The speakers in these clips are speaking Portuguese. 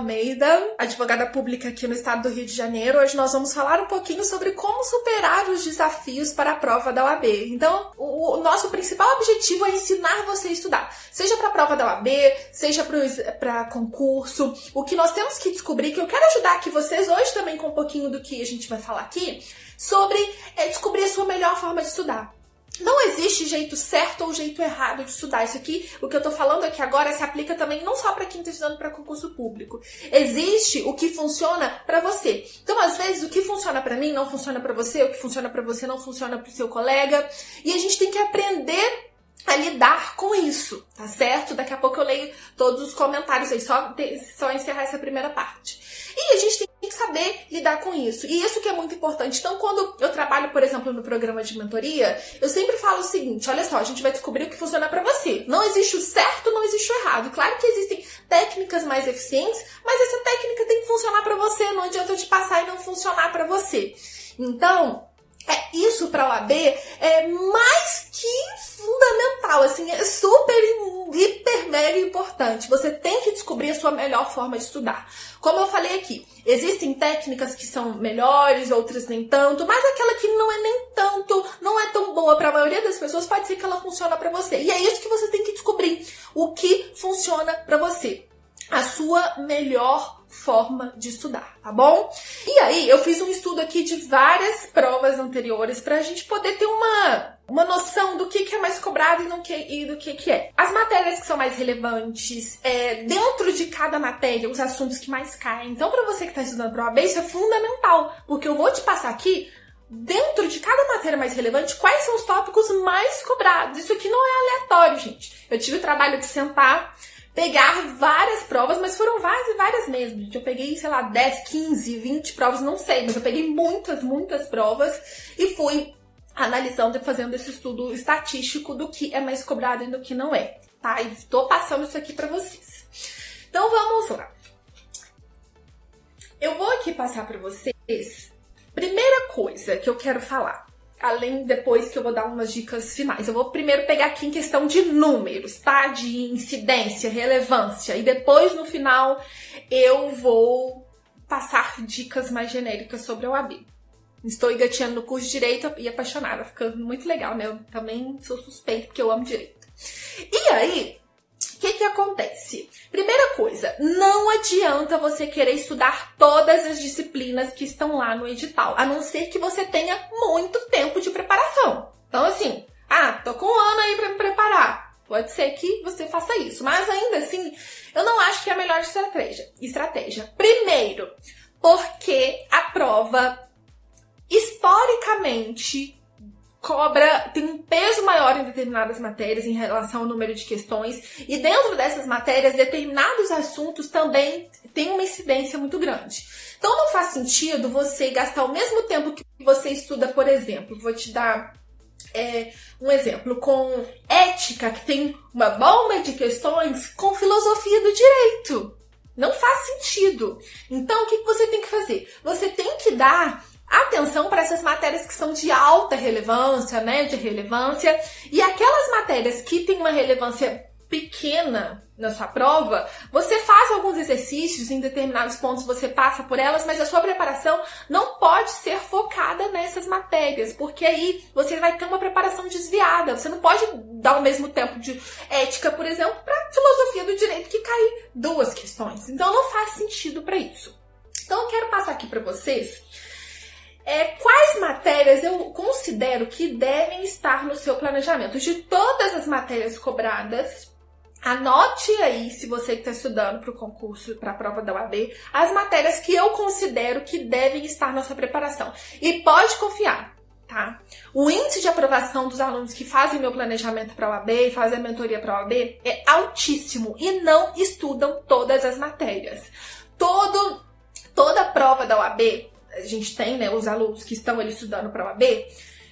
Almeida, advogada pública aqui no estado do Rio de Janeiro. Hoje nós vamos falar um pouquinho sobre como superar os desafios para a prova da OAB. Então, o, o nosso principal objetivo é ensinar você a estudar, seja para a prova da OAB, seja para concurso. O que nós temos que descobrir, que eu quero ajudar aqui vocês hoje também com um pouquinho do que a gente vai falar aqui, sobre é, descobrir a sua melhor forma de estudar. Não existe jeito certo ou jeito errado de estudar. Isso aqui, o que eu tô falando aqui agora, se aplica também não só para quem tá estudando para concurso público. Existe o que funciona para você. Então, às vezes, o que funciona para mim não funciona para você, o que funciona para você não funciona para o seu colega. E a gente tem que aprender a lidar com isso, tá certo? Daqui a pouco eu leio todos os comentários aí, só, só encerrar essa primeira parte. E a gente tem que saber lidar com isso. E isso que é muito importante. Então, quando eu trabalho, por exemplo, no programa de mentoria, eu sempre falo o seguinte: olha só, a gente vai descobrir o que funciona para você. Não existe o certo, não existe o errado. Claro que existem técnicas mais eficientes, mas essa técnica tem que funcionar para você. Não adianta eu te passar e não funcionar para você. Então, é, isso para a OAB é mais que fundamental, assim, é super, mega importante. Você tem que descobrir a sua melhor forma de estudar. Como eu falei aqui, existem técnicas que são melhores, outras nem tanto, mas aquela que não é nem tanto, não é tão boa para a maioria das pessoas, pode ser que ela funcione para você. E é isso que você tem que descobrir, o que funciona para você. A sua melhor forma de estudar, tá bom? E aí, eu fiz um estudo aqui de várias provas anteriores para a gente poder ter uma, uma noção do que, que é mais cobrado e, no que, e do que, que é. As matérias que são mais relevantes, é, dentro de cada matéria, os assuntos que mais caem. Então, para você que está estudando para o AB, isso é fundamental, porque eu vou te passar aqui dentro de cada matéria mais relevante, quais são os tópicos mais cobrados. Isso aqui não é aleatório, gente. Eu tive o trabalho de sentar pegar várias provas, mas foram várias e várias mesmo. Eu peguei, sei lá, 10, 15, 20 provas, não sei, mas eu peguei muitas, muitas provas e fui analisando e fazendo esse estudo estatístico do que é mais cobrado e do que não é, tá? E tô passando isso aqui para vocês. Então vamos lá. Eu vou aqui passar para vocês. Primeira coisa que eu quero falar além depois que eu vou dar umas dicas finais. Eu vou primeiro pegar aqui em questão de números, tá? De incidência, relevância. E depois, no final, eu vou passar dicas mais genéricas sobre a OAB. Estou engateando no curso de Direito e apaixonada. Ficando muito legal, né? Eu também sou suspeita porque eu amo Direito. E aí, que, que acontece? Primeira coisa, não adianta você querer estudar todas as disciplinas que estão lá no edital, a não ser que você tenha muito tempo de preparação. Então, assim, ah, tô com um ano aí para me preparar. Pode ser que você faça isso, mas ainda assim, eu não acho que é a melhor estratégia. Estratégia. Primeiro, porque a prova historicamente cobra tem um peso maior em determinadas matérias em relação ao número de questões e dentro dessas matérias determinados assuntos também têm uma incidência muito grande. Então não faz sentido você gastar o mesmo tempo que você estuda, por exemplo, vou te dar é, um exemplo com ética, que tem uma bomba de questões, com filosofia do direito. Não faz sentido. Então, o que você tem que fazer? Você tem que dar atenção para essas matérias que são de alta relevância, né, de relevância, e aquelas matérias que têm uma relevância pequena na sua prova, você faz alguns exercícios, em determinados pontos você passa por elas, mas a sua preparação não pode ser focada nessas matérias, porque aí você vai ter uma preparação desviada. Você não pode dar o mesmo tempo de ética, por exemplo, para filosofia do direito que cai duas questões. Então não faz sentido para isso. Então eu quero passar aqui para vocês é, quais matérias eu considero que devem estar no seu planejamento? De todas as matérias cobradas, anote aí, se você está estudando para o concurso, para a prova da UAB, as matérias que eu considero que devem estar na sua preparação. E pode confiar, tá? O índice de aprovação dos alunos que fazem meu planejamento para a UAB e fazem a mentoria para a UAB é altíssimo e não estudam todas as matérias. Todo, toda prova da UAB a gente tem, né, os alunos que estão ali estudando para a OAB,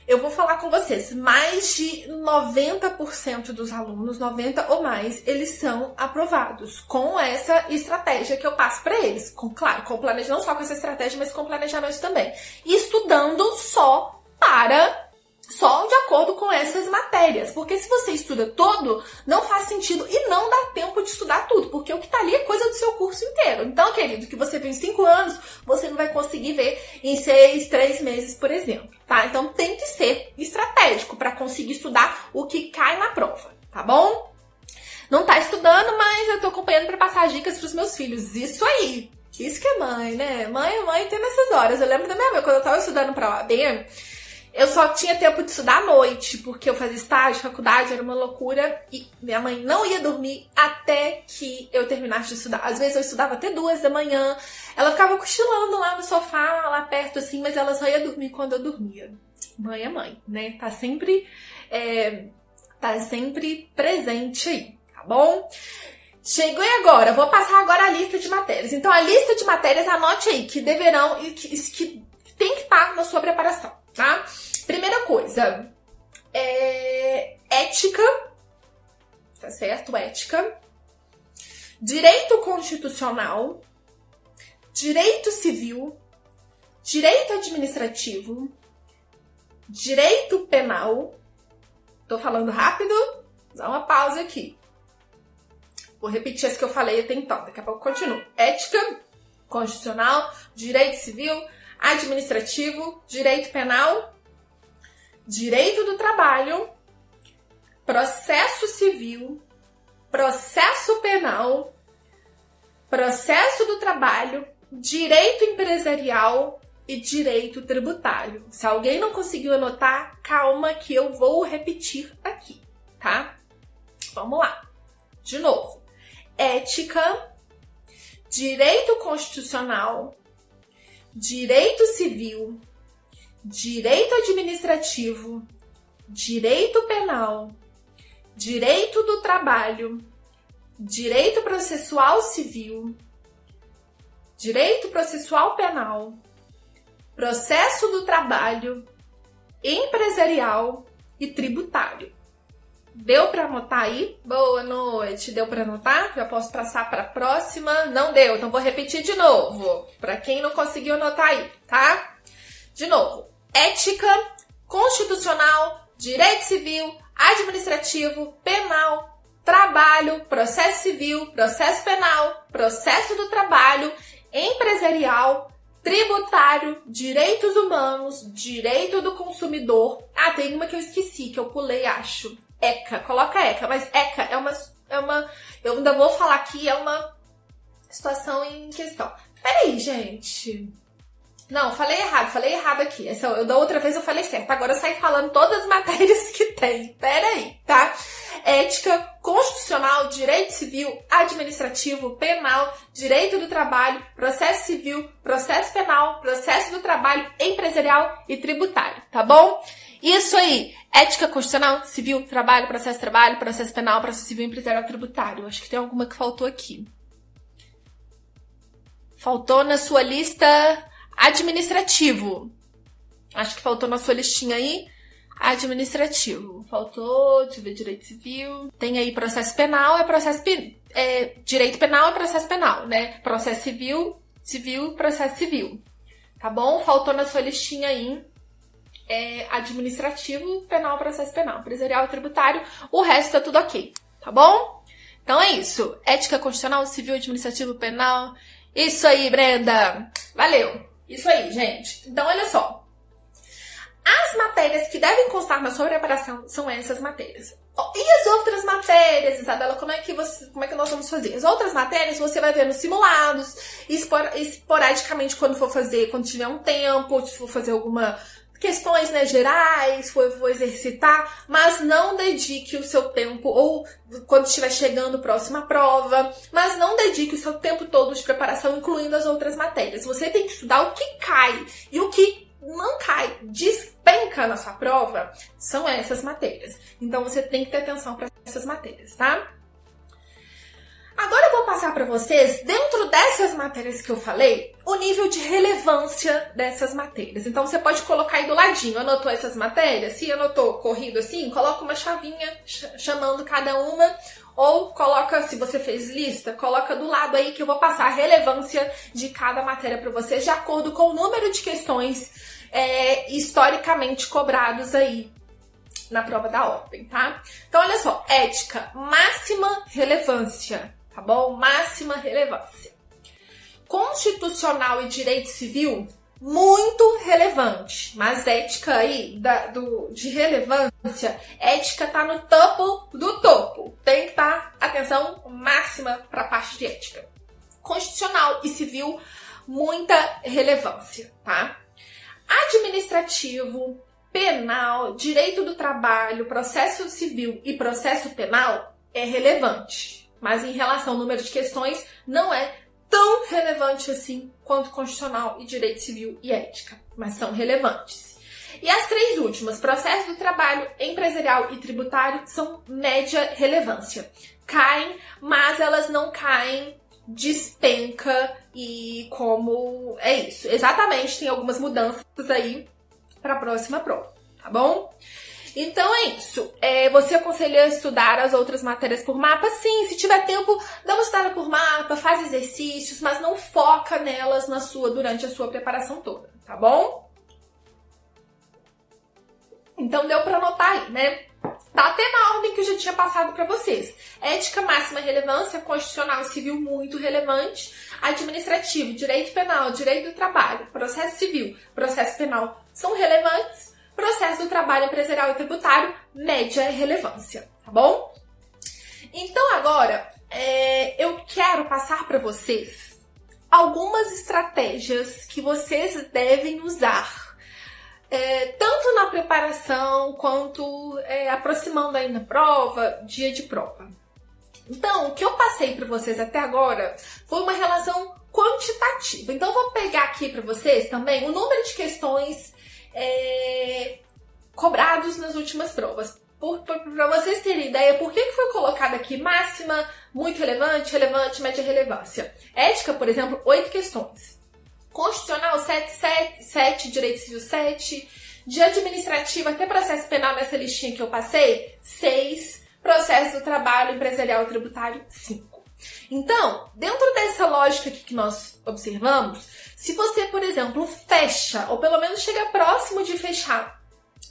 eu vou falar com vocês, mais de 90% dos alunos, 90 ou mais, eles são aprovados com essa estratégia que eu passo para eles. Com, claro, com planejamento, não só com essa estratégia, mas com planejamento também. E estudando só para só de acordo com essas matérias. Porque se você estuda todo, não faz sentido e não dá tempo de estudar tudo, porque o que tá ali é coisa do seu curso inteiro. Então, querido, que você viu cinco anos, você não vai conseguir ver em seis, três meses, por exemplo, tá? Então tem que ser estratégico para conseguir estudar o que cai na prova, tá bom? Não tá estudando, mas eu tô acompanhando para passar dicas pros meus filhos. Isso aí! Isso que é mãe, né? Mãe, mãe tem nessas horas. Eu lembro da minha mãe, quando eu tava estudando pra OAB, eu só tinha tempo de estudar à noite, porque eu fazia estágio, faculdade, era uma loucura. E minha mãe não ia dormir até que eu terminasse de estudar. Às vezes eu estudava até duas da manhã. Ela ficava cochilando lá no sofá, lá perto, assim, mas ela só ia dormir quando eu dormia. Mãe é mãe, né? Tá sempre. É, tá sempre presente aí, tá bom? Chegou e agora, vou passar agora a lista de matérias. Então, a lista de matérias, anote aí, que deverão e que, que tem que estar na sua preparação, tá? Primeira coisa, é ética, tá certo? Ética. Direito constitucional, direito civil, direito administrativo, direito penal. Tô falando rápido? Dá uma pausa aqui. Vou repetir as que eu falei até então, daqui a pouco continuo. Ética constitucional, direito civil, administrativo, direito penal, direito do trabalho, processo civil, processo penal, processo do trabalho, direito empresarial e direito tributário. Se alguém não conseguiu anotar, calma que eu vou repetir aqui, tá? Vamos lá. De novo. Ética, direito constitucional, direito civil, direito administrativo, direito penal, direito do trabalho, direito processual civil, direito processual penal, processo do trabalho, empresarial e tributário. Deu para anotar aí? Boa noite. Deu para anotar? Já posso passar para a próxima? Não deu, então vou repetir de novo. Para quem não conseguiu anotar aí, tá? De novo. Ética, constitucional, direito civil, administrativo, penal, trabalho, processo civil, processo penal, processo do trabalho, empresarial, tributário, direitos humanos, direito do consumidor. Ah, tem uma que eu esqueci, que eu pulei, acho. ECA, coloca ECA, mas ECA é uma, é uma, eu ainda vou falar aqui, é uma situação em questão. Peraí, gente. Não, falei errado, falei errado aqui. Essa, eu, da outra vez eu falei certo. Agora saí falando todas as matérias que tem. Peraí, tá? Ética, constitucional, direito civil, administrativo, penal, direito do trabalho, processo civil, processo penal, processo do trabalho, empresarial e tributário, tá bom? Isso aí, ética constitucional, civil, trabalho, processo trabalho, processo penal, processo civil, empresarial, tributário. Acho que tem alguma que faltou aqui. Faltou na sua lista administrativo. Acho que faltou na sua listinha aí. Administrativo. Faltou, deixa eu ver, direito civil. Tem aí processo penal, é processo é, direito penal é processo penal, né? Processo civil, civil, processo civil. Tá bom? Faltou na sua listinha aí é, administrativo, penal, processo penal, empresarial e tributário. O resto tá tudo ok, tá bom? Então é isso. Ética constitucional, civil, administrativo, penal. Isso aí, Brenda. Valeu. Isso aí, gente. Então, olha só. As matérias que devem constar na sua preparação são essas matérias. E as outras matérias, Isabela, como é que você, como é que nós vamos fazer? As outras matérias você vai ver nos simulados, espor, esporadicamente quando for fazer, quando tiver um tempo, se for fazer alguma questões né, gerais, for, for exercitar, mas não dedique o seu tempo, ou quando estiver chegando próxima prova, mas não dedique o seu tempo todo de preparação, incluindo as outras matérias. Você tem que estudar o que cai e o que não cai, despenca na sua prova, são essas matérias. Então você tem que ter atenção para essas matérias, tá? Agora eu vou passar para vocês, dentro dessas matérias que eu falei, o nível de relevância dessas matérias. Então você pode colocar aí do ladinho, anotou essas matérias? Se anotou corrido assim, coloca uma chavinha chamando cada uma, ou coloca, se você fez lista, coloca do lado aí que eu vou passar a relevância de cada matéria para vocês, de acordo com o número de questões é, historicamente cobrados aí na prova da ordem, tá? Então, olha só, ética, máxima relevância, tá bom? Máxima relevância. Constitucional e direito civil, muito relevante. Mas ética aí, da, do, de relevância, ética tá no topo do topo. Tem que estar tá, atenção máxima para a parte de ética. Constitucional e civil, muita relevância, tá? Administrativo, penal, direito do trabalho, processo civil e processo penal é relevante. Mas em relação ao número de questões, não é tão relevante assim quanto constitucional e direito civil e ética, mas são relevantes. E as três últimas, processo do trabalho, empresarial e tributário, são média relevância. Caem, mas elas não caem despenca e como é isso. Exatamente, tem algumas mudanças aí para a próxima prova, tá bom? Então é isso. É, você aconselha estudar as outras matérias por mapa? Sim, se tiver tempo, dá uma estudada por mapa, faz exercícios, mas não foca nelas na sua durante a sua preparação toda, tá bom? Então deu para anotar aí, né? Tá até na ordem que eu já tinha passado para vocês. Ética máxima relevância, constitucional e civil muito relevante, administrativo, direito penal, direito do trabalho, processo civil, processo penal são relevantes processo do trabalho empresarial e tributário, média relevância, tá bom? Então agora é, eu quero passar para vocês algumas estratégias que vocês devem usar. É, tanto na preparação quanto é, aproximando aí na prova, dia de prova. Então, o que eu passei para vocês até agora foi uma relação quantitativa. Então, vou pegar aqui para vocês também o número de questões é, cobrados nas últimas provas. Para vocês terem ideia, por que, que foi colocado aqui máxima, muito relevante, relevante, média relevância? Ética, por exemplo, oito questões. Constitucional, 7, 7, 7, direito civil, 7. De administrativo até processo penal nessa listinha que eu passei, 6. Processo do trabalho empresarial tributário, 5. Então, dentro dessa lógica que nós observamos, se você, por exemplo, fecha, ou pelo menos chega próximo de fechar,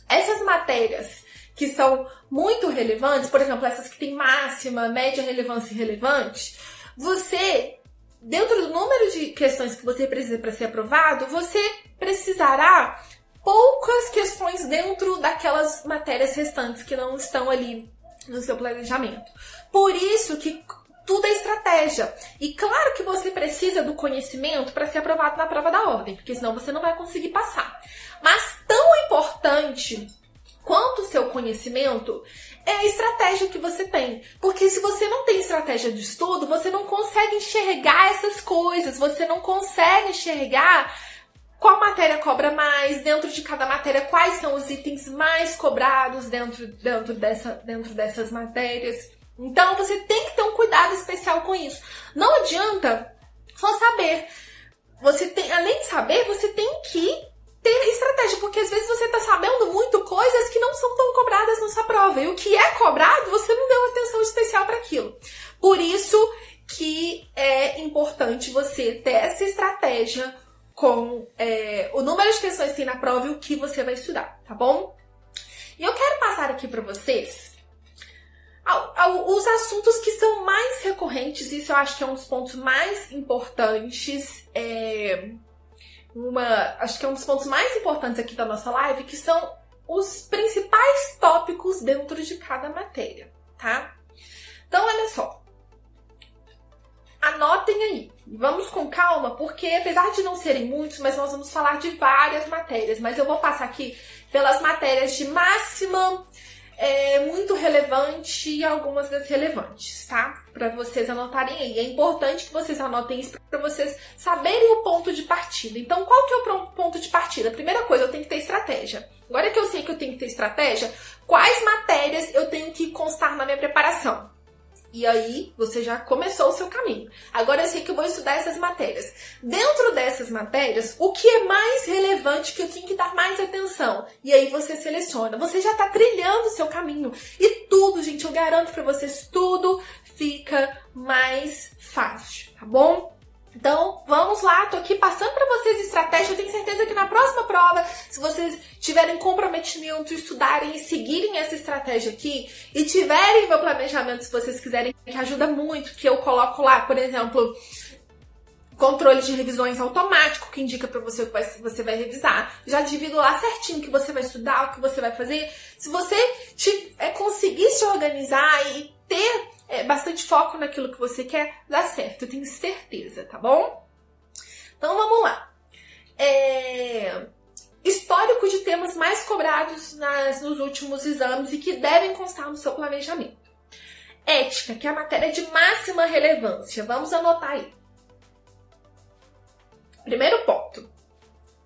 essas matérias que são muito relevantes, por exemplo, essas que têm máxima, média relevância e relevante, você, dentro do número de questões que você precisa para ser aprovado, você precisará poucas questões dentro daquelas matérias restantes que não estão ali no seu planejamento. Por isso que estratégia. E claro que você precisa do conhecimento para ser aprovado na prova da ordem, porque senão você não vai conseguir passar. Mas tão importante quanto o seu conhecimento é a estratégia que você tem. Porque se você não tem estratégia de estudo, você não consegue enxergar essas coisas, você não consegue enxergar qual matéria cobra mais, dentro de cada matéria, quais são os itens mais cobrados dentro, dentro, dessa, dentro dessas matérias. Então você tem que ter um cuidado especial com isso. Não adianta só saber. Você tem, além de saber, você tem que ter estratégia, porque às vezes você tá sabendo muito coisas que não são tão cobradas na sua prova. E o que é cobrado, você não deu atenção especial para aquilo. Por isso que é importante você ter essa estratégia com é, o número de questões que tem na prova e o que você vai estudar, tá bom? E eu quero passar aqui para vocês os assuntos que são mais recorrentes, isso eu acho que é um dos pontos mais importantes. É, uma, acho que é um dos pontos mais importantes aqui da nossa live, que são os principais tópicos dentro de cada matéria, tá? Então, olha só. Anotem aí. Vamos com calma, porque apesar de não serem muitos, mas nós vamos falar de várias matérias. Mas eu vou passar aqui pelas matérias de máxima é muito relevante e algumas desrelevantes, tá? Para vocês anotarem aí. É importante que vocês anotem isso para vocês saberem o ponto de partida. Então, qual que é o ponto de partida? Primeira coisa, eu tenho que ter estratégia. Agora que eu sei que eu tenho que ter estratégia, quais matérias eu tenho que constar na minha preparação? E aí você já começou o seu caminho. Agora eu sei que eu vou estudar essas matérias. Dentro dessas matérias, o que é mais relevante que eu tenho que dar mais atenção? E aí você seleciona. Você já está trilhando o seu caminho. E tudo, gente, eu garanto para vocês, tudo fica mais fácil, tá bom? Então, vamos lá, tô aqui passando para vocês estratégia. Eu tenho certeza que na próxima prova, se vocês tiverem comprometimento, estudarem e seguirem essa estratégia aqui e tiverem meu planejamento, se vocês quiserem, que ajuda muito, que eu coloco lá, por exemplo, controle de revisões automático que indica para você o que você vai revisar. Já divido lá certinho o que você vai estudar, o que você vai fazer. Se você te, é, conseguir se organizar e ter é, bastante foco naquilo que você quer, dá certo, eu tenho certeza, tá bom? Então vamos lá. É... Histórico de temas mais cobrados nas, nos últimos exames e que devem constar no seu planejamento. Ética, que é a matéria de máxima relevância. Vamos anotar aí. Primeiro ponto.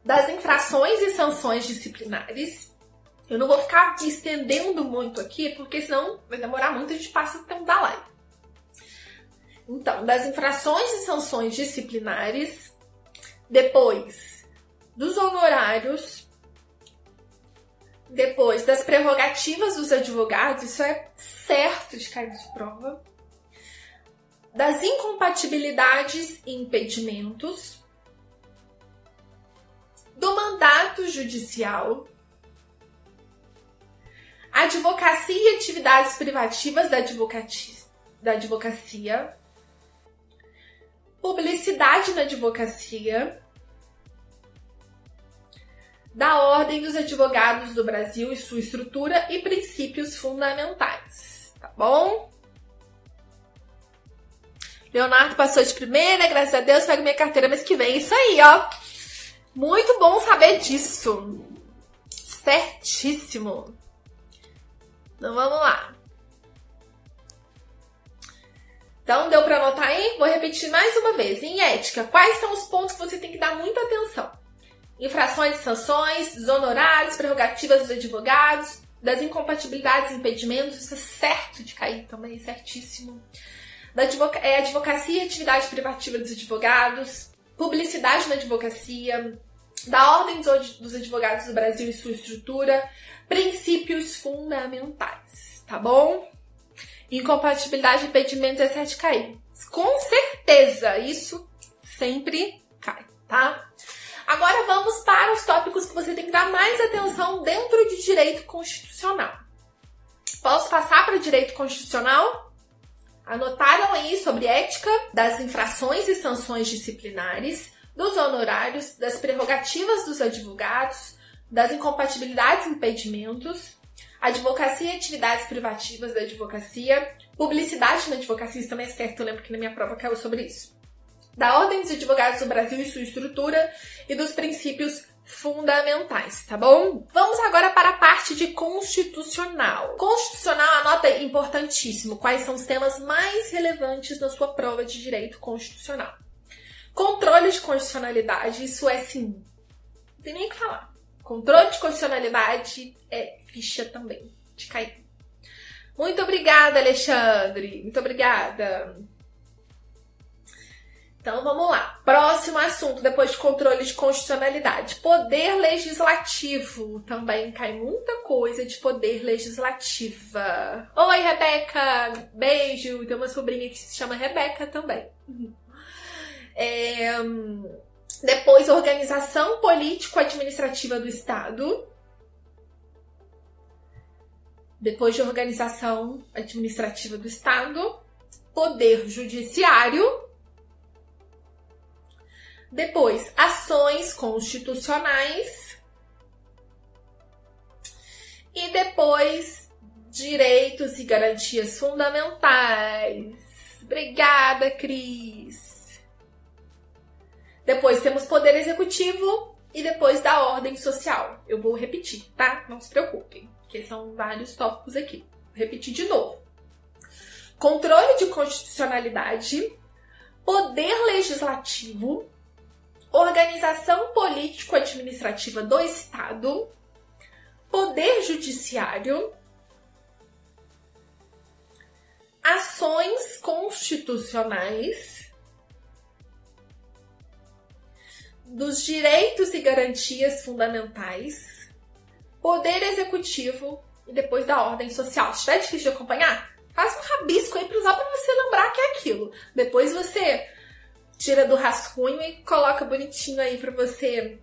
Das infrações e sanções disciplinares. Eu não vou ficar me estendendo muito aqui, porque senão vai demorar muito, a gente passa o tempo da live. Então, das infrações e sanções disciplinares, depois dos honorários, depois das prerrogativas dos advogados, isso é certo de cair de prova, das incompatibilidades e impedimentos, do mandato judicial, advocacia e atividades privativas da, advocacia, da advocacia, publicidade na advocacia, da Ordem dos Advogados do Brasil e sua estrutura e princípios fundamentais, tá bom? Leonardo passou de primeira, graças a Deus, pego minha carteira mês que vem. Isso aí, ó. Muito bom saber disso. Certíssimo. Então vamos lá. Então deu para anotar aí? Vou repetir mais uma vez. Em ética, quais são os pontos que você tem que dar muita atenção? Infrações sanções, dos honorários, prerrogativas dos advogados, das incompatibilidades impedimentos, isso é certo de cair também, certíssimo. Da advoca é, advocacia e atividade privativa dos advogados, publicidade na advocacia, da Ordem dos Advogados do Brasil e sua estrutura, princípios fundamentais, tá bom? Incompatibilidade de impedimento é 7 cair. Com certeza, isso sempre cai, tá? Agora vamos para os tópicos que você tem que dar mais atenção dentro de direito constitucional. Posso passar para o direito constitucional? Anotaram aí sobre ética das infrações e sanções disciplinares, dos honorários, das prerrogativas dos advogados, das incompatibilidades e impedimentos, advocacia e atividades privativas da advocacia, publicidade na advocacia, isso também é certo, eu lembro que na minha prova caiu sobre isso. Da Ordem dos Advogados do Brasil e sua estrutura e dos princípios fundamentais, tá bom? Vamos agora para a parte de constitucional. Constitucional, anota importantíssimo, quais são os temas mais relevantes na sua prova de direito constitucional. Controle de constitucionalidade, isso é sim, não tem nem o que falar. Controle de constitucionalidade é ficha também de cair. Muito obrigada, Alexandre. Muito obrigada. Então vamos lá. Próximo assunto, depois de controle de constitucionalidade. Poder legislativo. Também cai muita coisa de poder legislativa. Oi, Rebeca! Beijo! Tem uma sobrinha que se chama Rebeca também. É, depois, organização político-administrativa do Estado. Depois de organização administrativa do Estado, poder judiciário. Depois, ações constitucionais. E depois, direitos e garantias fundamentais. Obrigada, Cris. Depois temos poder executivo e depois da ordem social. Eu vou repetir, tá? Não se preocupem, porque são vários tópicos aqui. Vou repetir de novo. Controle de constitucionalidade, poder legislativo, organização político-administrativa do Estado, poder judiciário, ações constitucionais, dos direitos e garantias fundamentais, poder executivo e depois da ordem social. Se estiver difícil de acompanhar, faz um rabisco aí para usar para você lembrar que é aquilo. Depois você tira do rascunho e coloca bonitinho aí pra você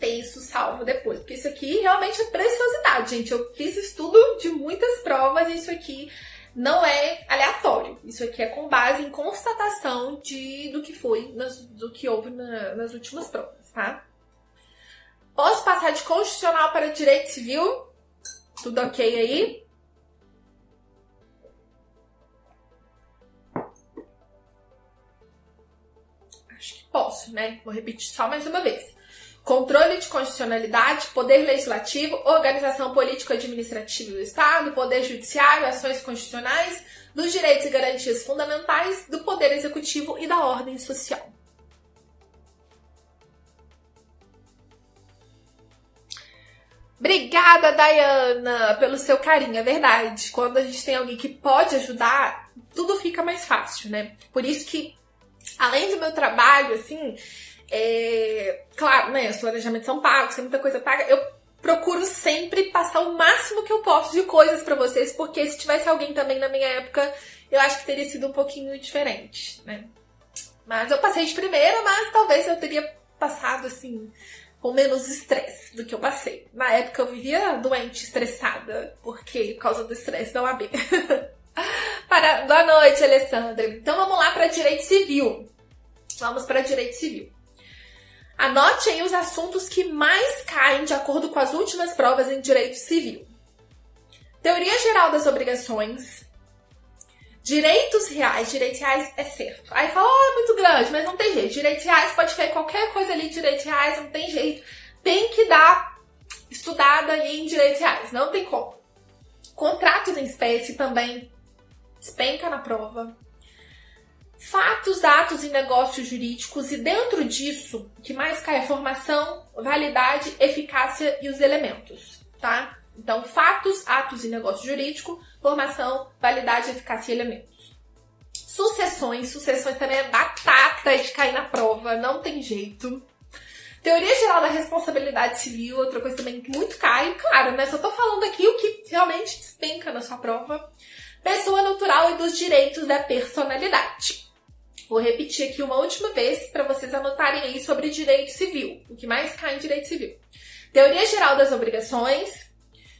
ter isso salvo depois. Porque isso aqui realmente é preciosidade, gente. Eu fiz estudo de muitas provas e isso aqui não é aleatório. Isso aqui é com base em constatação de do que foi, nas, do que houve na, nas últimas provas, tá? Posso passar de constitucional para direito civil? Tudo ok aí? Acho que posso, né? Vou repetir só mais uma vez. Controle de constitucionalidade, poder legislativo, organização político-administrativa do Estado, poder judiciário, ações constitucionais, dos direitos e garantias fundamentais, do poder executivo e da ordem social. Obrigada, Dayana, pelo seu carinho. É verdade. Quando a gente tem alguém que pode ajudar, tudo fica mais fácil, né? Por isso que, além do meu trabalho, assim, é... claro, né? Os planejamentos são pagos, tem muita coisa paga. Eu procuro sempre passar o máximo que eu posso de coisas para vocês, porque se tivesse alguém também na minha época, eu acho que teria sido um pouquinho diferente, né? Mas eu passei de primeira, mas talvez eu teria passado assim com menos estresse do que eu passei. Na época eu vivia doente, estressada, porque por causa do estresse da UAB. para... Boa noite, Alessandra. Então vamos lá para direito civil. Vamos para direito civil. Anote aí os assuntos que mais caem de acordo com as últimas provas em direito civil. Teoria geral das obrigações, Direitos reais, direitos reais é certo. Aí fala, oh, é muito grande, mas não tem jeito. Direitos reais pode cair qualquer coisa ali, direitos reais, não tem jeito. Tem que dar estudada ali em direitos reais, não tem como. Contratos em espécie também despenca na prova. Fatos, atos e negócios jurídicos, e dentro disso, o que mais cai é formação, validade, eficácia e os elementos, tá? Então, fatos, atos e negócio jurídico, formação, validade, eficácia e elementos. Sucessões, sucessões também é batata de cair na prova, não tem jeito. Teoria geral da responsabilidade civil, outra coisa também que muito cai, claro, né? Só tô falando aqui o que realmente despenca na sua prova. Pessoa natural e dos direitos da personalidade. Vou repetir aqui uma última vez para vocês anotarem aí sobre direito civil, o que mais cai em direito civil. Teoria geral das obrigações,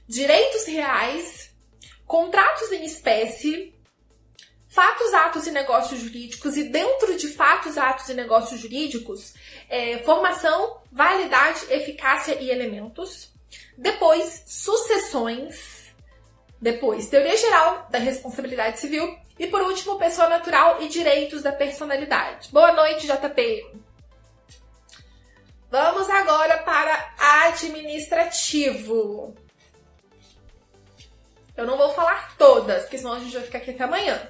direitos reais, contratos em espécie, fatos, atos e negócios jurídicos, e dentro de fatos, atos e negócios jurídicos, é, formação, validade, eficácia e elementos. Depois, sucessões. Depois, teoria geral da responsabilidade civil. E por último, pessoa natural e direitos da personalidade. Boa noite, JP. Vamos agora para administrativo. Eu não vou falar todas, porque senão a gente vai ficar aqui até amanhã.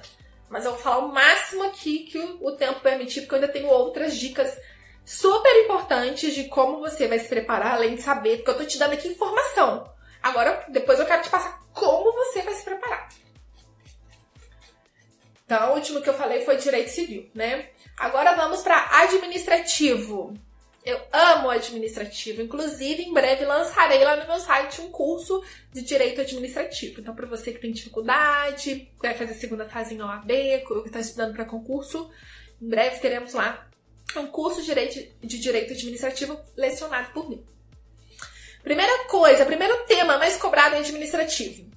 Mas eu vou falar o máximo aqui que o, tempo permitir, porque eu ainda tenho outras dicas super importantes de como você vai se preparar, além de saber, porque eu tô te dando aqui informação. Agora, depois eu quero te passar como você vai se preparar. Então, o último que eu falei foi direito civil, né? Agora vamos para administrativo. Eu amo administrativo. Inclusive, em breve lançarei lá no meu site um curso de direito administrativo. Então, para você que tem dificuldade, que vai fazer segunda fase em OAB, que está estudando para concurso, em breve teremos lá um curso de direito, de direito administrativo lecionado por mim. Primeira coisa, primeiro tema mais cobrado em administrativo: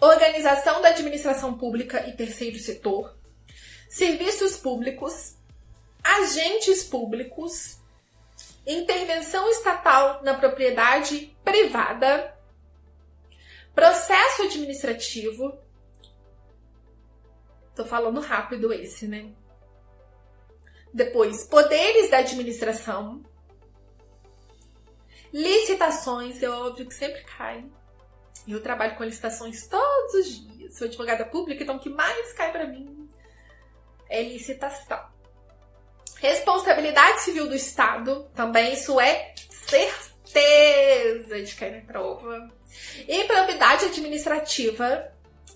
organização da administração pública e terceiro setor, serviços públicos, agentes públicos intervenção estatal na propriedade privada, processo administrativo. Tô falando rápido esse, né? Depois, poderes da administração. Licitações, é óbvio que sempre cai. Eu trabalho com licitações todos os dias. Sou advogada pública, então o que mais cai para mim é licitação. Responsabilidade civil do Estado, também isso é certeza de cair na prova. E administrativa,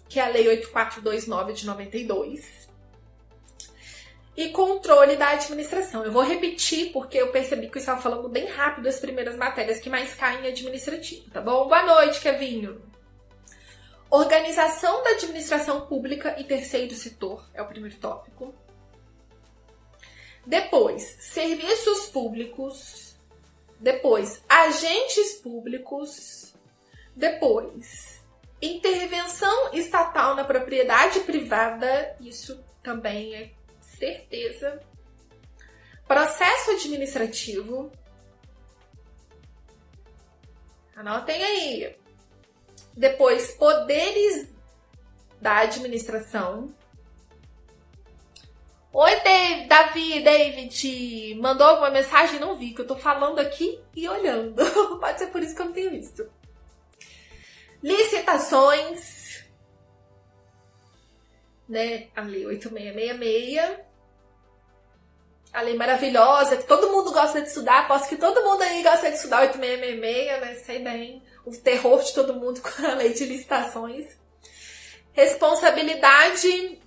que é a Lei 8429 de 92. E controle da administração. Eu vou repetir porque eu percebi que eu estava falando bem rápido as primeiras matérias que mais caem em administrativo, tá bom? Boa noite, Kevinho. Organização da administração pública e terceiro setor é o primeiro tópico Depois, serviços públicos. Depois, agentes públicos. Depois, intervenção estatal na propriedade privada. Isso também é certeza. Processo administrativo. Anotem aí. Depois, poderes da administração. Oi, Dave, Davi, David, mandou alguma mensagem? Não vi, que eu tô falando aqui e olhando. Pode ser por isso que eu não tenho visto. Licitações, né? A lei 8666. A lei maravilhosa, que todo mundo gosta de estudar. Aposto que todo mundo aí gosta de estudar 8666, né? Sei bem. O terror de todo mundo com a lei de licitações. Responsabilidade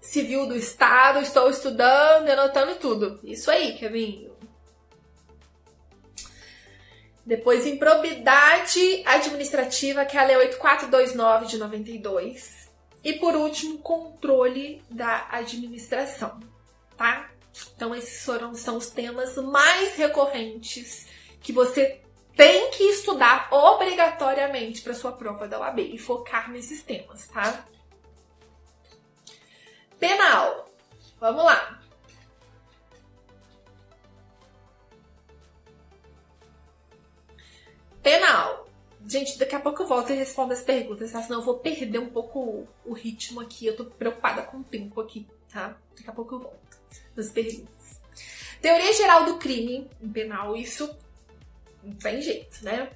civil do Estado, estou estudando anotando tudo. Isso aí, Kevin. Depois, improbidade administrativa, que é a Lei 8429 de 92. E por último, controle da administração, tá? Então, esses foram, são os temas mais recorrentes que você tem que estudar obrigatoriamente para sua prova da UAB e focar nesses temas, tá? Penal. Vamos lá. Penal. Gente, daqui a pouco eu volto e respondo as perguntas, tá? Senão eu vou perder um pouco o ritmo aqui. Eu tô preocupada com o tempo aqui, tá? Daqui a pouco eu volto nas perguntas. Teoria geral do crime em penal, isso não tem jeito, né?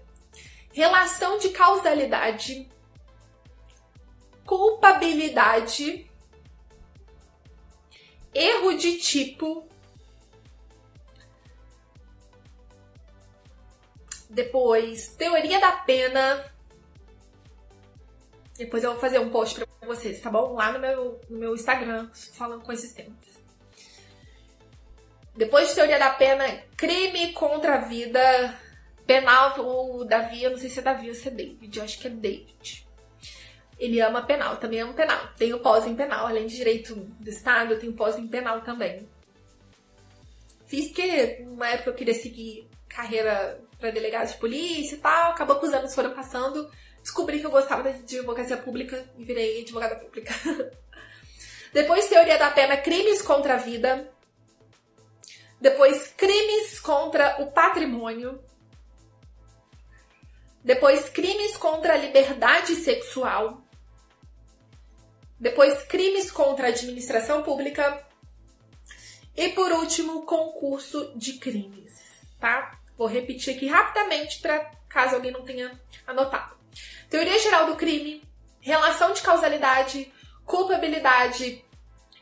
Relação de causalidade, culpabilidade erro de tipo. Depois, teoria da pena. Depois eu vou fazer um post pra vocês, tá bom? Lá no meu, no meu Instagram, falando com esses temas. Depois de teoria da pena, crime contra a vida. Penal, o Davi, eu não sei se é Davi ou se é David, eu acho que é David. Ele ama penal, também amo penal. Tenho pós em penal, além de direito do Estado, eu tenho pós em penal também. Fiz porque numa época eu queria seguir carreira para delegado de polícia e tal, acabou que os anos foram passando, descobri que eu gostava de advocacia pública e virei advogada pública. Depois, teoria da pena, crimes contra a vida. Depois, crimes contra o patrimônio. Depois, crimes contra a liberdade sexual. Depois, crimes contra a administração pública. E por último, concurso de crimes, tá? Vou repetir aqui rapidamente para caso alguém não tenha anotado. Teoria geral do crime, relação de causalidade, culpabilidade,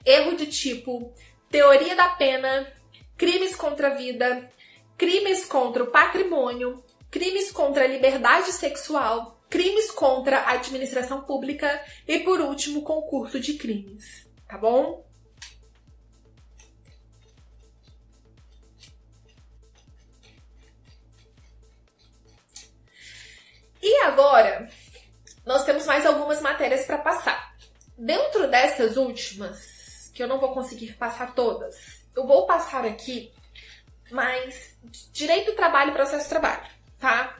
erro de tipo, teoria da pena, crimes contra a vida, crimes contra o patrimônio, crimes contra a liberdade sexual, crimes contra a administração pública e, por último, concurso de crimes, tá bom? E agora, nós temos mais algumas matérias para passar. Dentro dessas últimas, que eu não vou conseguir passar todas, eu vou passar aqui mais direito do trabalho e processo de trabalho, tá?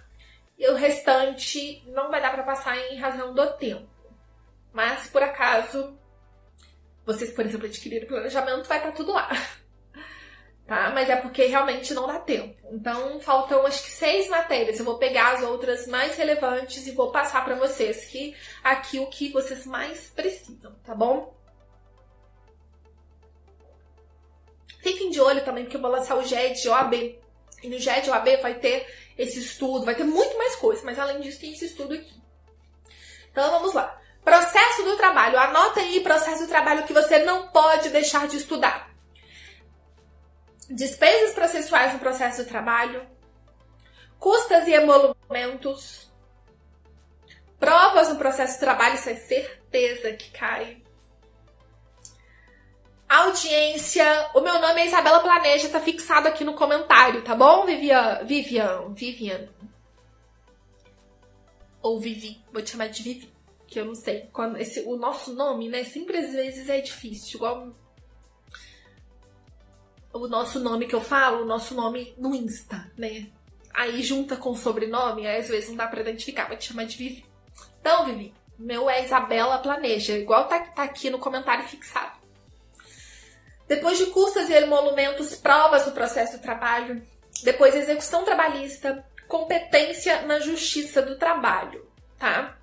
E o restante não vai dar para passar em razão do tempo. Mas, por acaso, vocês, por exemplo, adquirirem planejamento, vai tá tudo lá. Tá? Mas é porque realmente não dá tempo. Então, faltam acho que seis matérias. Eu vou pegar as outras mais relevantes e vou passar para vocês que aqui o que vocês mais precisam, tá bom? Fiquem de olho também, porque eu vou lançar o GED OAB. E no GED OAB vai ter esse estudo, vai ter muito mais coisas, mas além disso tem esse estudo aqui. Então vamos lá. Processo do trabalho. Anota aí processo do trabalho que você não pode deixar de estudar. Despesas processuais no processo do trabalho, custas e emolumentos, provas no processo do trabalho, isso é certeza que cai audiência. O meu nome é Isabela Planeja, tá fixado aqui no comentário, tá bom, Vivian? Vivian, Vivian. Ou Vivi, vou te chamar de Vivi, que eu não sei. Quando esse, o nosso nome, né, sempre às vezes é difícil, igual o nosso nome que eu falo, o nosso nome no Insta, né? Aí junta com o sobrenome, aí às vezes não dá pra identificar, vai te chamar de Vivi. Então, Vivi, meu é Isabela Planeja, igual tá, tá aqui no comentário fixado. Depois de custas e emolumentos, provas do processo do trabalho. Depois, execução trabalhista, competência na justiça do trabalho, tá?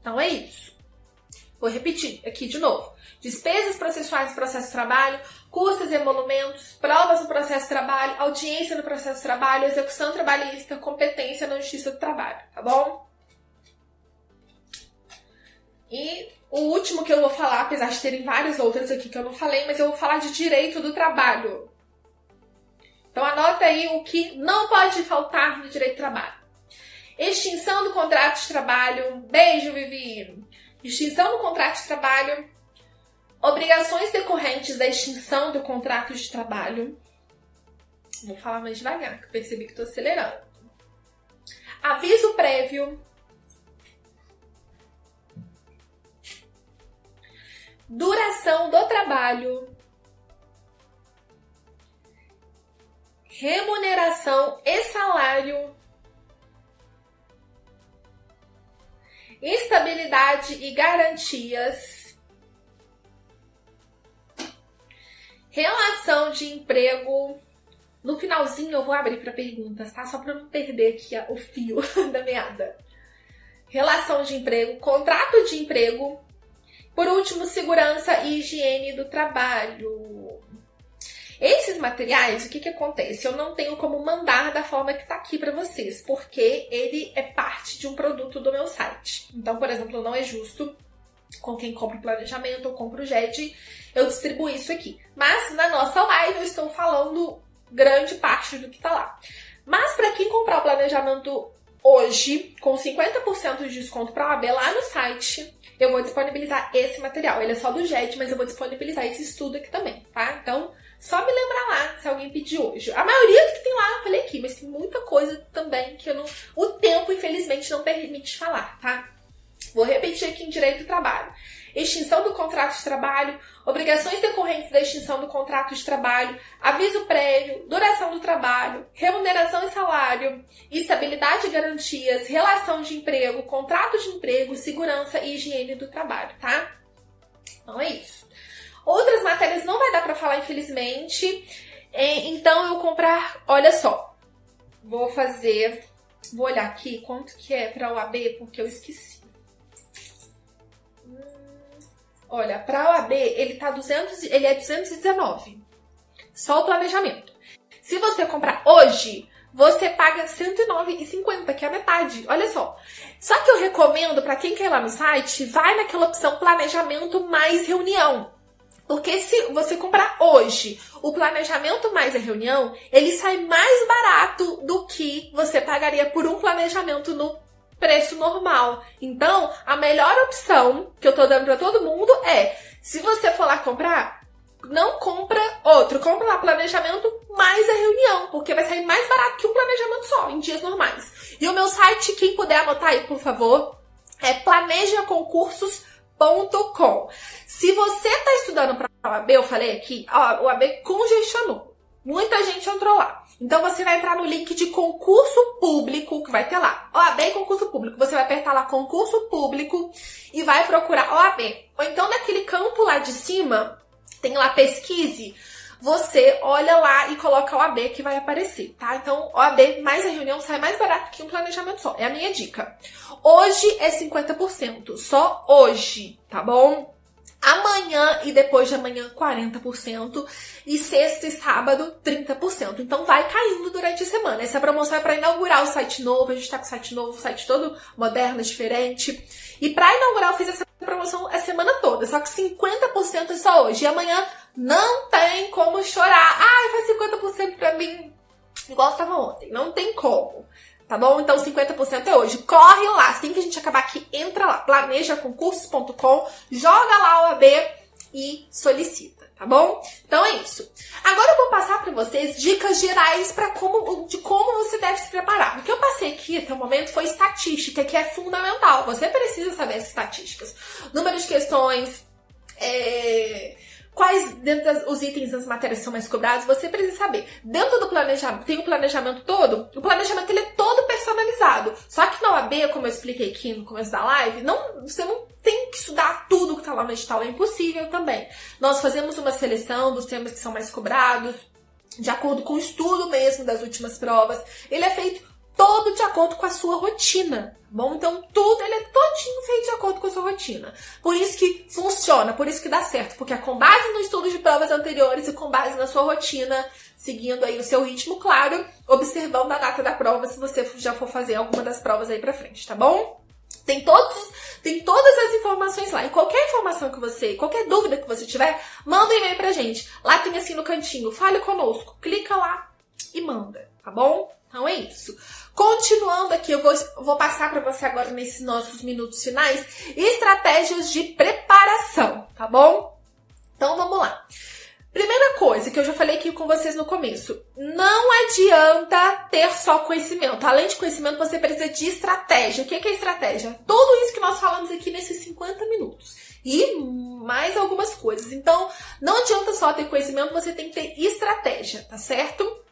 Então é isso. Vou repetir aqui de novo. Despesas processuais do processo de trabalho, custas e emolumentos, provas do processo de trabalho, audiência no processo de trabalho, execução trabalhista, competência na justiça do trabalho, tá bom? E o último que eu vou falar, apesar de terem vários outros aqui que eu não falei, mas eu vou falar de direito do trabalho. Então anota aí o que não pode faltar no direito do trabalho. Extinção do contrato de trabalho. Beijo, Vivi. Extinção do contrato de trabalho. Obrigações decorrentes da extinção do contrato de trabalho. Vou falar mais devagar, que eu percebi que estou acelerando. Aviso prévio. Duração do trabalho. Remuneração e salário. Estabilidade e garantias. Relação de emprego. No finalzinho eu vou abrir para perguntas, tá? Só para não perder aqui o fio da meada. Relação de emprego, contrato de emprego, por último, segurança e higiene do trabalho. Esses materiais, o que, que acontece? Eu não tenho como mandar da forma que está aqui para vocês, porque ele é parte de um produto do meu site. Então, por exemplo, não é justo com quem compra o planejamento ou compra o JET, eu distribuir isso aqui. Mas na nossa live eu estou falando grande parte do que está lá. Mas para quem comprar o planejamento hoje, com 50% de desconto para OAB lá no site, eu vou disponibilizar esse material. Ele é só do JET, mas eu vou disponibilizar esse estudo aqui também, tá? Então, só me lembrar lá se alguém pedir hoje. A maioria do que tem lá eu falei aqui, mas tem muita coisa também que eu não. O tempo, infelizmente, não permite falar, tá? Vou repetir aqui em direito do trabalho extinção do contrato de trabalho, obrigações decorrentes da extinção do contrato de trabalho, aviso prévio, duração do trabalho, remuneração e salário, estabilidade e garantias, relação de emprego, contrato de emprego, segurança e higiene do trabalho, tá? Então é isso. Outras matérias não vai dar para falar, infelizmente. É, então eu comprar, olha só, vou fazer, vou olhar aqui quanto que é para o AB, porque eu esqueci. Olha, para a OAB, ele tá 200, ele é 219. Só o planejamento. Se você comprar hoje, você paga 109,50, que é a metade. Olha só. Só que eu recomendo para quem quer ir lá no site, vai naquela opção planejamento mais reunião. Porque se você comprar hoje o planejamento mais a reunião, ele sai mais barato do que você pagaria por um planejamento no preço normal. Então, a melhor opção que eu tô dando para todo mundo é, se você for lá comprar, não compra outro, compra lá planejamento mais a reunião, porque vai sair mais barato que um planejamento só em dias normais. E o meu site, quem puder anotar aí, por favor, é planejaconcursos.com. Se você tá estudando para o AB, eu falei aqui, ó, o AB congestionou. Muita gente entrou lá. Então você vai entrar no link de concurso público, que vai ter lá, OAB e concurso público. Você vai apertar lá concurso público e vai procurar OAB. Ou então naquele campo lá de cima, tem lá pesquise, você olha lá e coloca OAB que vai aparecer, tá? Então, OAB mais a reunião sai mais barato que um planejamento só. É a minha dica. Hoje é 50%, só hoje, tá bom? Amanhã e depois de amanhã, 40%. E sexta e sábado, 30%. Então vai caindo durante a semana. Essa promoção é para inaugurar o site novo. A gente tá com o site novo, o site todo moderno, diferente. E para inaugurar, eu fiz essa promoção a semana toda. Só que 50% é só hoje. E amanhã não tem como chorar. Ai, faz 50% pra mim. Igual estava ontem. Não tem como. Tá bom? Então 50% é hoje. Corre lá, assim que a gente acabar aqui, entra lá, planejaconcursos.com, joga lá o AB e solicita, tá bom? Então é isso. Agora eu vou passar para vocês dicas gerais para como de como você deve se preparar. O que eu passei aqui até o momento foi estatística, que é fundamental. Você precisa saber as estatísticas. Número de questões, é quais dentro dos itens das matérias são mais cobrados, você precisa saber. Dentro do planejamento, tem o planejamento todo, o planejamento ele é todo personalizado. Só que na OAB, como eu expliquei aqui no começo da live, não, você não tem que estudar tudo que está lá no edital, é impossível também. Nós fazemos uma seleção dos temas que são mais cobrados, de acordo com o estudo mesmo das últimas provas. Ele é feito todo de acordo com a sua rotina. Tá bom, então tudo ele é todinho feito de acordo com a sua rotina. Por isso que funciona, por isso que dá certo, porque é com base no estudo de provas anteriores e com base na sua rotina, seguindo aí o seu ritmo, claro, observando a data da prova se você já for fazer alguma das provas aí pra frente, tá bom? Tem todos, tem todas as informações lá. E qualquer informação que você, qualquer dúvida que você tiver, manda um e-mail pra gente. Lá tem assim no cantinho, fale conosco. Clica lá e manda, tá bom? Então é isso. Continuando aqui, eu vou, vou passar para você agora nesses nossos minutos finais estratégias de preparação, tá bom? Então vamos lá. Primeira coisa que eu já falei aqui com vocês no começo: não adianta ter só conhecimento. Além de conhecimento, você precisa de estratégia. O que é estratégia? Tudo isso que nós falamos aqui nesses 50 minutos. E mais algumas coisas. Então, não adianta só ter conhecimento, você tem que ter estratégia, tá certo?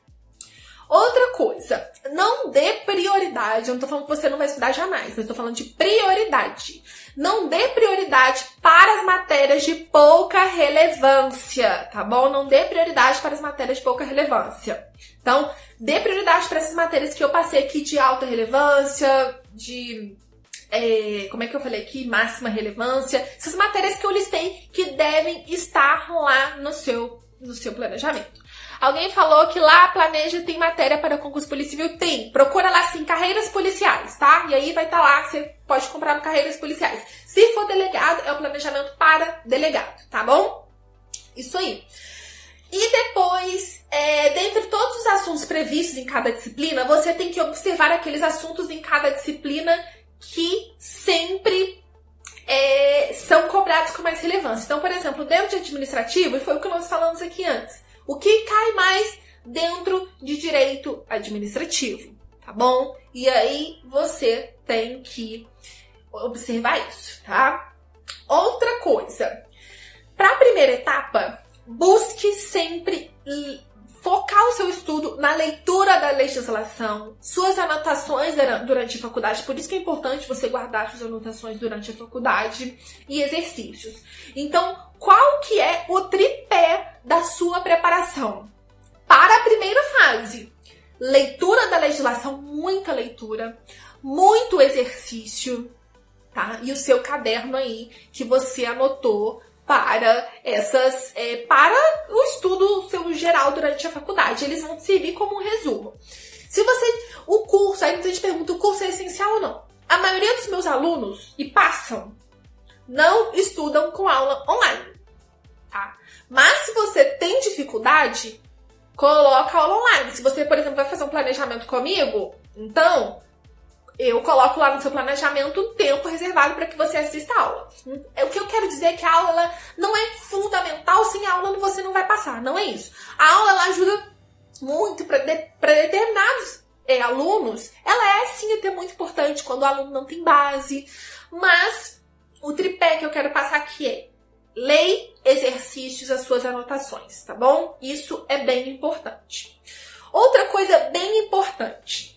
Outra coisa, não dê prioridade. Eu não tô falando que você não vai estudar jamais, mas tô falando de prioridade. Não dê prioridade para as matérias de pouca relevância, tá bom? Não dê prioridade para as matérias de pouca relevância. Então, dê prioridade para essas matérias que eu passei aqui de alta relevância, de é, como é que eu falei aqui? Máxima relevância. Essas matérias que eu listei que devem estar lá no seu, no seu planejamento. Alguém falou que lá planeja tem matéria para concurso policial. Tem. Procura lá assim, carreiras policiais, tá? E aí vai estar tá lá, você pode comprar carreiras policiais. Se for delegado, é o planejamento para delegado, tá bom? Isso aí. E depois, é, dentre todos os assuntos previstos em cada disciplina, você tem que observar aqueles assuntos em cada disciplina que sempre é, são cobrados com mais relevância. Então, por exemplo, dentro de administrativo, e foi o que nós falamos aqui antes, o que cai mais dentro de direito administrativo, tá bom? E aí você tem que observar isso, tá? Outra coisa, para a primeira etapa, busque sempre focar o seu estudo na leitura da legislação, suas anotações durante a faculdade, por isso que é importante você guardar suas anotações durante a faculdade e exercícios. Então, qual que é o tripé da sua preparação? Para a primeira fase, leitura da legislação, muita leitura, muito exercício, tá? E o seu caderno aí que você anotou para essas é, para o estudo seu geral durante a faculdade. Eles vão servir como um resumo. Se você o curso, aí muita gente pergunta, o curso é essencial ou não? A maioria dos meus alunos e passam não estudam com aula online, tá? Mas se você tem dificuldade, coloca aula online. Se você, por exemplo, vai fazer um planejamento comigo, então eu coloco lá no seu planejamento um tempo reservado para que você assista a aula. O que eu quero dizer é que a aula não é fundamental, sem a aula você não vai passar, não é isso. A aula ela ajuda muito para de, determinados é, alunos, ela é sim até muito importante quando o aluno não tem base, mas o tripé que eu quero passar aqui é lei, exercícios, as suas anotações, tá bom? Isso é bem importante. Outra coisa bem importante,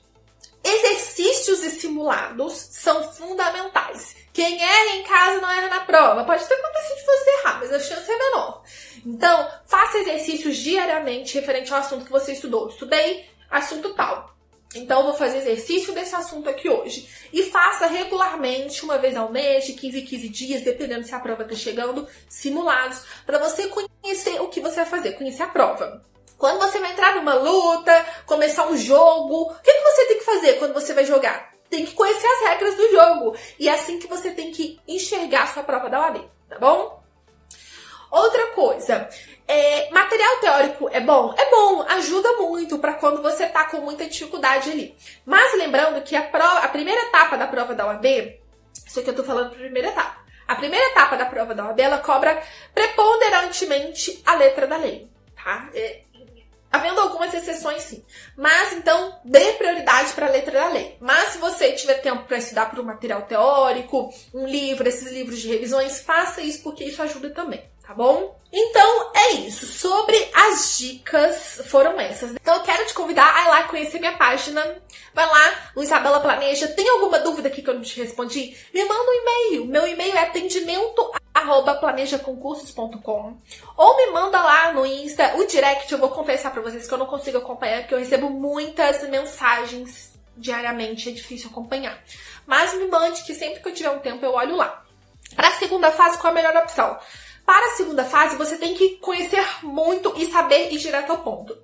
Exercícios e simulados são fundamentais. Quem erra em casa não erra na prova. Pode até acontecer de você errar, mas a chance é menor. Então, faça exercícios diariamente referente ao assunto que você estudou. Estudei assunto tal. Então, vou fazer exercício desse assunto aqui hoje. E faça regularmente, uma vez ao mês, de 15 em 15 dias, dependendo se a prova está chegando, simulados, para você conhecer o que você vai fazer, conhecer a prova. Quando você vai entrar numa luta, começar um jogo, o que, que você tem que fazer quando você vai jogar? Tem que conhecer as regras do jogo. E é assim que você tem que enxergar a sua prova da OAB, tá bom? Outra coisa, é, material teórico é bom? É bom, ajuda muito para quando você tá com muita dificuldade ali. Mas lembrando que a, prova, a primeira etapa da prova da OAB, isso aqui eu tô falando pra primeira etapa. A primeira etapa da prova da OAB, ela cobra preponderantemente a letra da lei, tá? É, Havendo algumas exceções, sim. Mas então, dê prioridade para a letra da lei. Mas se você tiver tempo para estudar por um material teórico, um livro, esses livros de revisões, faça isso porque isso ajuda também, tá bom? Então é isso. Sobre as dicas foram essas. Então eu quero te convidar a ir lá conhecer minha página. Vai lá no Isabela Planeja. Tem alguma dúvida aqui que eu não te respondi? Me manda um e-mail. Meu e-mail é atendimento arroba planejaconcursos.com ou me manda lá no Insta o direct. Eu vou confessar para vocês que eu não consigo acompanhar porque eu recebo muitas mensagens diariamente, é difícil acompanhar. Mas me mande que sempre que eu tiver um tempo eu olho lá. Para a segunda fase, qual a melhor opção? Para a segunda fase, você tem que conhecer muito e saber ir direto ao ponto.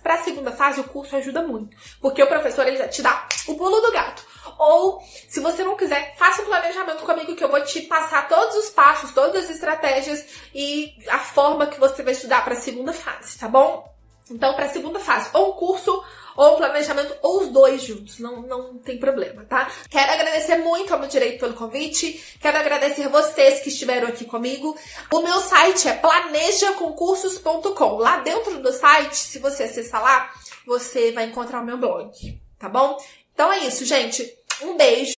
Para a segunda fase, o curso ajuda muito, porque o professor ele te dá o pulo do gato. Ou, se você não quiser, faça um planejamento comigo que eu vou te passar todos os passos, todas as estratégias e a forma que você vai estudar para a segunda fase, tá bom? Então, para a segunda fase, ou um curso ou planejamento, ou os dois juntos, não, não tem problema, tá? Quero agradecer muito ao meu direito pelo convite, quero agradecer vocês que estiveram aqui comigo. O meu site é planejaconcursos.com. Lá dentro do site, se você acessar lá, você vai encontrar o meu blog, tá bom? Então é isso, gente. Um beijo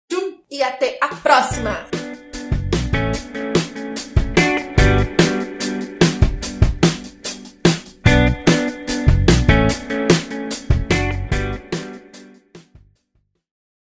e até a próxima!